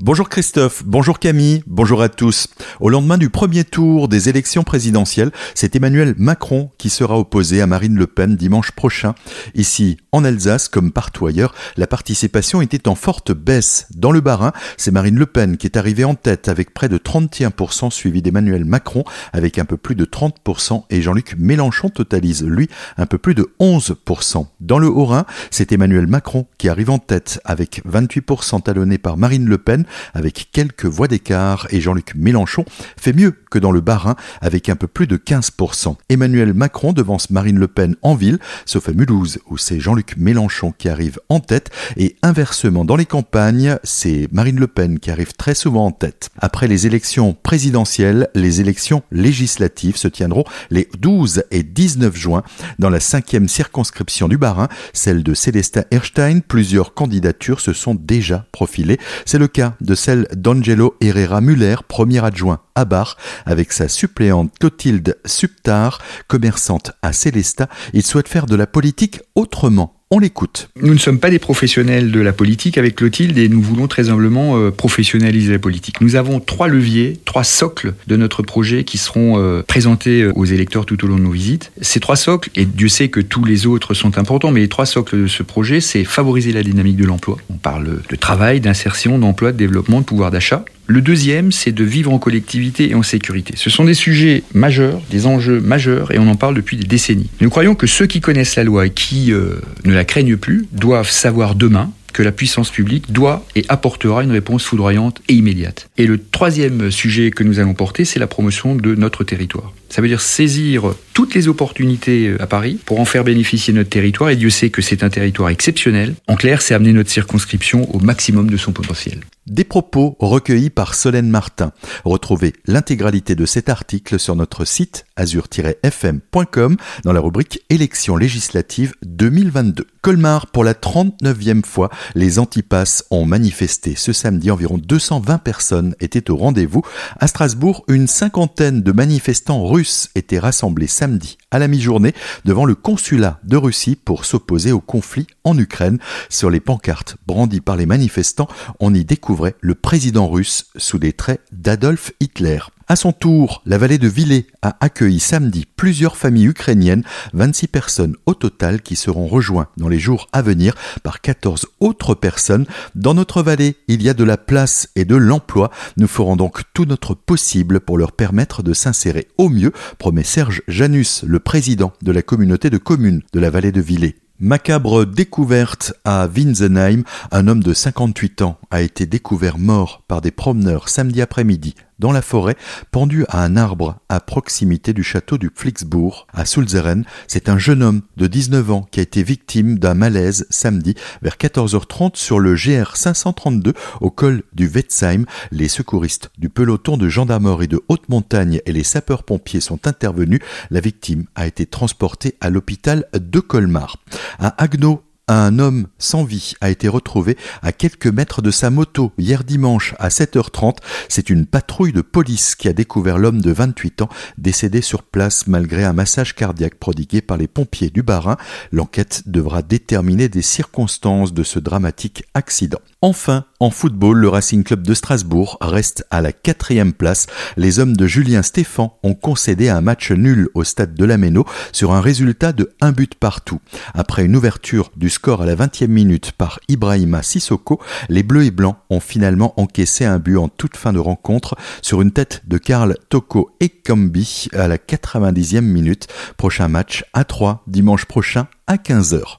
Bonjour Christophe, bonjour Camille, bonjour à tous. Au lendemain du premier tour des élections présidentielles, c'est Emmanuel Macron qui sera opposé à Marine Le Pen dimanche prochain. Ici, en Alsace, comme partout ailleurs, la participation était en forte baisse. Dans le Bas-Rhin, c'est Marine Le Pen qui est arrivée en tête avec près de 31%, suivi d'Emmanuel Macron avec un peu plus de 30% et Jean-Luc Mélenchon totalise, lui, un peu plus de 11%. Dans le Haut-Rhin, c'est Emmanuel Macron qui arrive en tête avec 28% talonné par Marine Le Pen avec quelques voix d'écart et Jean-Luc Mélenchon fait mieux que dans le Bas-Rhin avec un peu plus de 15%. Emmanuel Macron devance Marine Le Pen en ville, sauf à Mulhouse où c'est Jean-Luc Mélenchon qui arrive en tête et inversement dans les campagnes, c'est Marine Le Pen qui arrive très souvent en tête. Après les élections présidentielles, les élections législatives se tiendront les 12 et 19 juin dans la cinquième circonscription du Bas-Rhin, celle de Célestin Erstein. Plusieurs candidatures se sont déjà profilées. C'est le cas de celle d'Angelo Herrera Muller, premier adjoint à Bar, avec sa suppléante Clotilde Subtar, commerçante à Célestat. Il souhaite faire de la politique autrement on l'écoute. Nous ne sommes pas des professionnels de la politique avec Clotilde et nous voulons très humblement euh, professionnaliser la politique. Nous avons trois leviers, trois socles de notre projet qui seront euh, présentés euh, aux électeurs tout au long de nos visites. Ces trois socles, et Dieu sait que tous les autres sont importants, mais les trois socles de ce projet, c'est favoriser la dynamique de l'emploi. On parle de travail, d'insertion, d'emploi, de développement, de pouvoir d'achat. Le deuxième, c'est de vivre en collectivité et en sécurité. Ce sont des sujets majeurs, des enjeux majeurs, et on en parle depuis des décennies. Nous croyons que ceux qui connaissent la loi et qui euh, ne la craignent plus doivent savoir demain que la puissance publique doit et apportera une réponse foudroyante et immédiate. Et le troisième sujet que nous allons porter, c'est la promotion de notre territoire. Ça veut dire saisir toutes les opportunités euh, à Paris pour en faire bénéficier notre territoire, et Dieu sait que c'est un territoire exceptionnel. En clair, c'est amener notre circonscription au maximum de son potentiel. Des propos recueillis par Solène Martin. Retrouvez l'intégralité de cet article sur notre site azur-fm.com dans la rubrique Élections législatives 2022. Colmar, pour la 39e fois, les antipasses ont manifesté. Ce samedi, environ 220 personnes étaient au rendez-vous. À Strasbourg, une cinquantaine de manifestants russes étaient rassemblés samedi à la mi-journée devant le consulat de Russie pour s'opposer au conflit en Ukraine. Sur les pancartes brandies par les manifestants, on y découvrait le président russe sous des traits d'Adolf Hitler. À son tour, la vallée de Villers a accueilli samedi plusieurs familles ukrainiennes, 26 personnes au total qui seront rejoints dans les jours à venir par 14 autres personnes. Dans notre vallée, il y a de la place et de l'emploi. Nous ferons donc tout notre possible pour leur permettre de s'insérer au mieux, promet Serge Janus, le président de la communauté de communes de la vallée de Villers. Macabre découverte à Winsenheim, un homme de 58 ans a été découvert mort par des promeneurs samedi après-midi dans la forêt, pendu à un arbre à proximité du château du Flixbourg, à Sulzeren. C'est un jeune homme de 19 ans qui a été victime d'un malaise samedi vers 14h30 sur le GR 532 au col du Wetzheim. Les secouristes du peloton de gendarmerie de haute montagne et les sapeurs-pompiers sont intervenus. La victime a été transportée à l'hôpital de Colmar. À un homme sans vie a été retrouvé à quelques mètres de sa moto hier dimanche à 7h30. C'est une patrouille de police qui a découvert l'homme de 28 ans décédé sur place malgré un massage cardiaque prodigué par les pompiers du Barin. L'enquête devra déterminer des circonstances de ce dramatique accident. Enfin, en football, le Racing Club de Strasbourg reste à la quatrième place. Les hommes de Julien Stéphan ont concédé un match nul au stade de la Méno sur un résultat de un but partout. Après une ouverture du score à la 20e minute par Ibrahima Sissoko, les Bleus et Blancs ont finalement encaissé un but en toute fin de rencontre sur une tête de Karl Toko et Kambi à la 90e minute. Prochain match à 3 dimanche prochain à 15h.